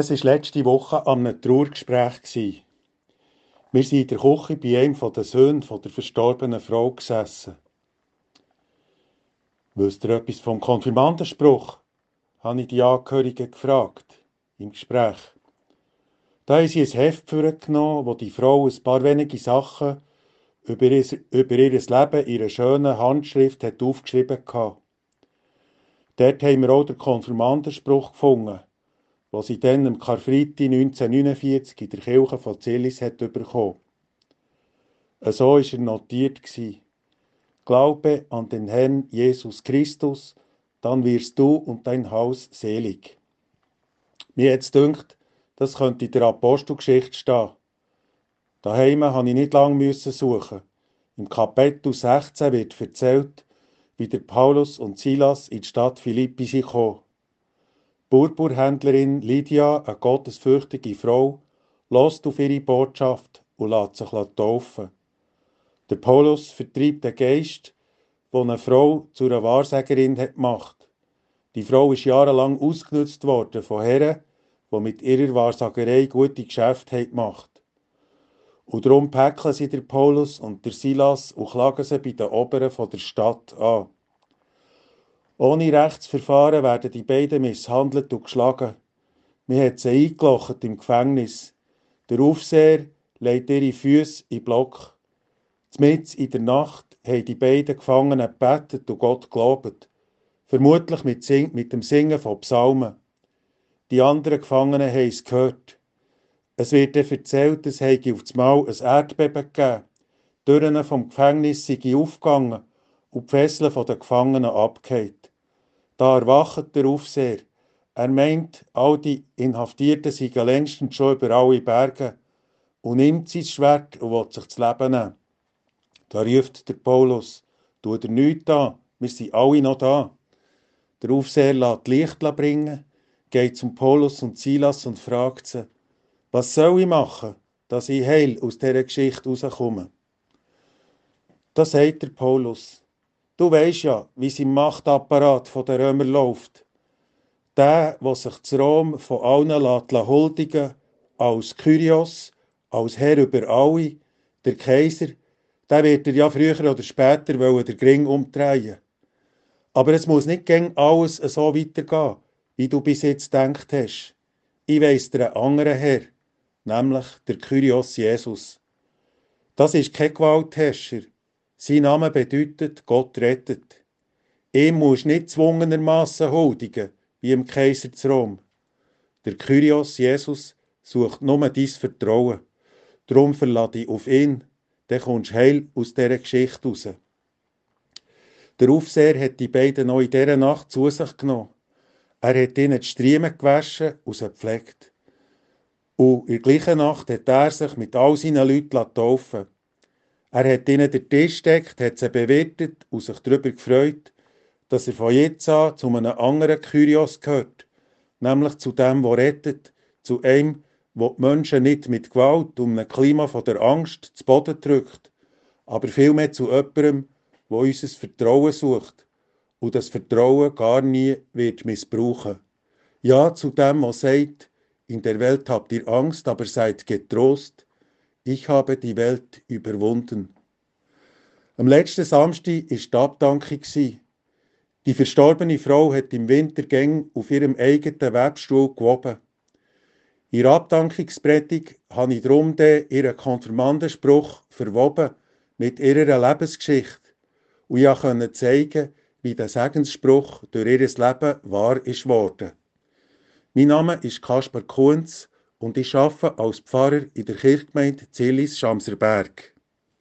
Es war letzte Woche an einem Trauergespräch. Wir sind in der Küche bei einem der Söhne der verstorbenen Frau gesessen. Wisst ihr etwas vom Konfirmandenspruch? habe ich die Angehörigen gefragt, im Gespräch. Da haben sie ein Heft genommen, wo die Frau ein paar wenige Sachen über ihr, über ihr Leben in ihrer schönen Handschrift hat aufgeschrieben hat. Dort haben wir auch den Konfirmandenspruch gefunden was sie dann am Karfreitag 1949 in der Kirche von Zillis hat bekommen. So war er notiert. Glaube an den Herrn Jesus Christus, dann wirst du und dein Haus selig. Mir jetzt dünkt, das könnte in der Apostelgeschichte stehen. Daheim musste ich nicht lange suchen. Im Kapitel 16 wird erzählt, wie der Paulus und Silas in die Stadt Philippi kamen. Purpurhändlerin Lydia, eine gottesfürchtige Frau, lässt auf ihre Botschaft und lässt sich taufen. Der Paulus vertreibt den Geist, der eine Frau zu einer Wahrsagerin hat gemacht. Die Frau ist jahrelang ausgenutzt worden von Herren, die mit ihrer Wahrsagerei gute Geschäfte gemacht. Und darum päckeln sie der Paulus und der Silas und klagen sie bei den Oberen der Stadt an. Ohne Rechtsverfahren werden die beiden misshandelt und geschlagen. Man hat sie eingelocht im Gefängnis. Der Aufseher legt ihre Füße in Block. Mitten in der Nacht haben die beiden Gefangenen gebetet und Gott gelobt. Vermutlich mit, Sing mit dem Singen von Psalmen. Die anderen Gefangenen haben es gehört. Es wird dann erzählt, es habe auf einmal ein Erdbeben gegeben. Die Türen vom Gefängnis sind aufgegangen und die Fesseln der Gefangenen abgehängt. Da erwacht der Aufseher. Er meint, all die Inhaftierten seien längstens schon über alle Berge und nimmt sein Schwert und will sich das Leben nehmen. Da ruft der Paulus, tu dir nichts an, wir sind alle noch da. Der Aufseher lässt Licht bringen, geht zum Paulus und Silas und fragt sie, was soll ich machen, dass ich heil aus dieser Geschichte rauskomme? Da sagt der Paulus, Du weisst ja, wie es im Machtapparat der Römer läuft. Der, der sich zu Rom von allen lässt, huldigen als Kyrios, als Herr über alle, der Kaiser, der wird er ja früher oder später wollen, der Gring umdrehen. Aber es muss nicht gegen alles so weitergehen, wie du bis jetzt gedacht hast. Ich weiss dir einen anderen Herr, nämlich der Kyrios Jesus. Das ist kein Gewaltherrscher, sein Name bedeutet Gott rettet. Ihm musst nicht zwungenermassen huldigen, wie im Kaiser zu Rom. Der Kyrios Jesus sucht nur dein Vertrauen. Darum verlass dich auf ihn, dann kommst du heil aus dieser Geschichte raus. Der Aufseher hat die beiden noch in dieser Nacht zu sich genommen. Er hat ihnen die Striemen gewaschen und sie gepflegt. Und in der gleichen Nacht hat er sich mit all seinen Leuten taufen er hat ihnen den Tisch gedeckt, hat sie bewirtet und sich darüber gefreut, dass er von jetzt an zu einem anderen Kyrios gehört, nämlich zu dem, der rettet, zu einem, der die Menschen nicht mit Gewalt um ein Klima von der Angst zu Boden drückt, aber vielmehr zu jemandem, der unser Vertrauen sucht und das Vertrauen gar nie wird missbrauchen. Ja, zu dem, der sagt, in der Welt habt ihr Angst, aber seid getrost, ich habe die Welt überwunden. Am letzten Samstag war die Abdankung. Die verstorbene Frau hat im Wintergang auf ihrem eigenen Webstuhl gewoben. Ihrer Abdankungspredigt habe ich darum ihren Konfirmandenspruch verwoben mit ihrer Lebensgeschichte. Und ich konnte zeigen, wie der Segensspruch durch ihr Leben wahr ist worden. Mein Name ist Kaspar Kunz und ich arbeite als Pfarrer in der Kirchgemeinde Zillis-Schamserberg.